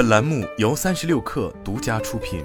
本栏目由三十六氪独家出品。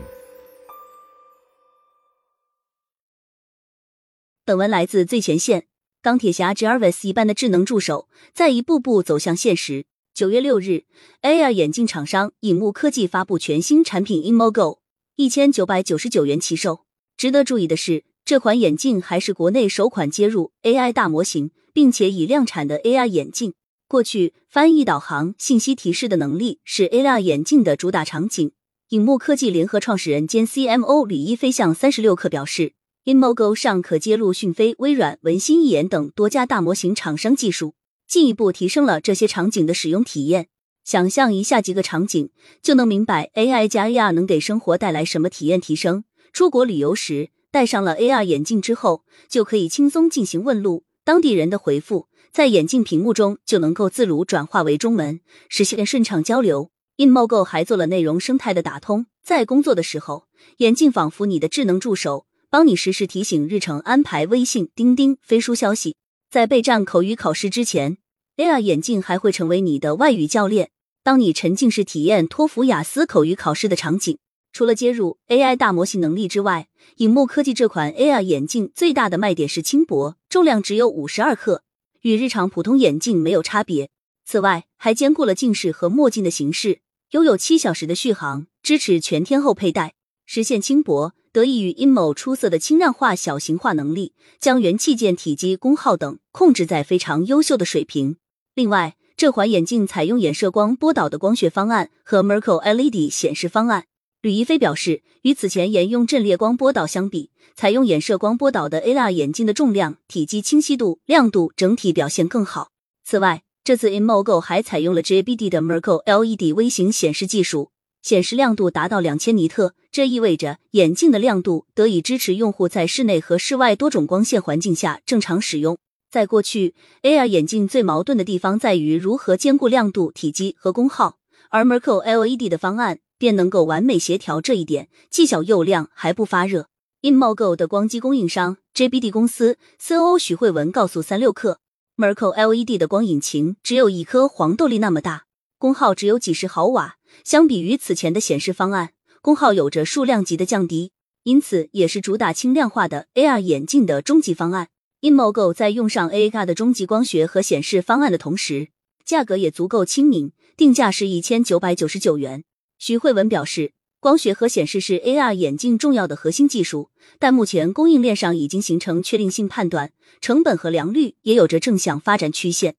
本文来自最前线。钢铁侠 Jarvis 一般的智能助手在一步步走向现实。九月六日，AR 眼镜厂商影幕科技发布全新产品 Imogo，一千九百九十九元起售。值得注意的是，这款眼镜还是国内首款接入 AI 大模型，并且已量产的 AR 眼镜。过去，翻译导航、信息提示的能力是 AR 眼镜的主打场景。影幕科技联合创始人兼 CMO 李一飞向三十六氪表示，InMoGo 上可接入讯飞、微软、文心一言等多家大模型厂商技术，进一步提升了这些场景的使用体验。想象一下几个场景，就能明白 AI 加 AR 能给生活带来什么体验提升。出国旅游时，戴上了 AR 眼镜之后，就可以轻松进行问路，当地人的回复。在眼镜屏幕中就能够自如转化为中文，实现顺畅交流。InMoGo 还做了内容生态的打通，在工作的时候，眼镜仿佛你的智能助手，帮你实时提醒日程安排、微信、钉钉、飞书消息。在备战口语考试之前，AR 眼镜还会成为你的外语教练，当你沉浸式体验托福、雅思口语考试的场景。除了接入 AI 大模型能力之外，影幕科技这款 A I 眼镜最大的卖点是轻薄，重量只有五十二克。与日常普通眼镜没有差别。此外，还兼顾了近视和墨镜的形式，拥有七小时的续航，支持全天候佩戴，实现轻薄。得益于 InMo 出色的轻量化、小型化能力，将元器件体积、功耗等控制在非常优秀的水平。另外，这款眼镜采用衍射光波导的光学方案和 Merkle LED 显示方案。吕一飞表示，与此前沿用阵列光波导相比，采用衍射光波导的 AR 眼镜的重量、体积、清晰度、亮度整体表现更好。此外，这次 InMoGo 还采用了 JBD 的 Merkle LED 微型显示技术，显示亮度达到两千尼特，这意味着眼镜的亮度得以支持用户在室内和室外多种光线环境下正常使用。在过去，AR 眼镜最矛盾的地方在于如何兼顾亮度、体积和功耗，而 Merkle LED 的方案。便能够完美协调这一点，既小又亮，还不发热。InMoGo 的光机供应商 JBD 公司 COO 许慧文告诉三六氪，Merkle LED 的光引擎只有一颗黄豆粒那么大，功耗只有几十毫瓦，相比于此前的显示方案，功耗有着数量级的降低，因此也是主打轻量化的 AR 眼镜的终极方案。InMoGo 在用上 AR 的终极光学和显示方案的同时，价格也足够亲民，定价是一千九百九十九元。徐慧文表示，光学和显示是 AR 眼镜重要的核心技术，但目前供应链上已经形成确定性判断，成本和良率也有着正向发展曲线。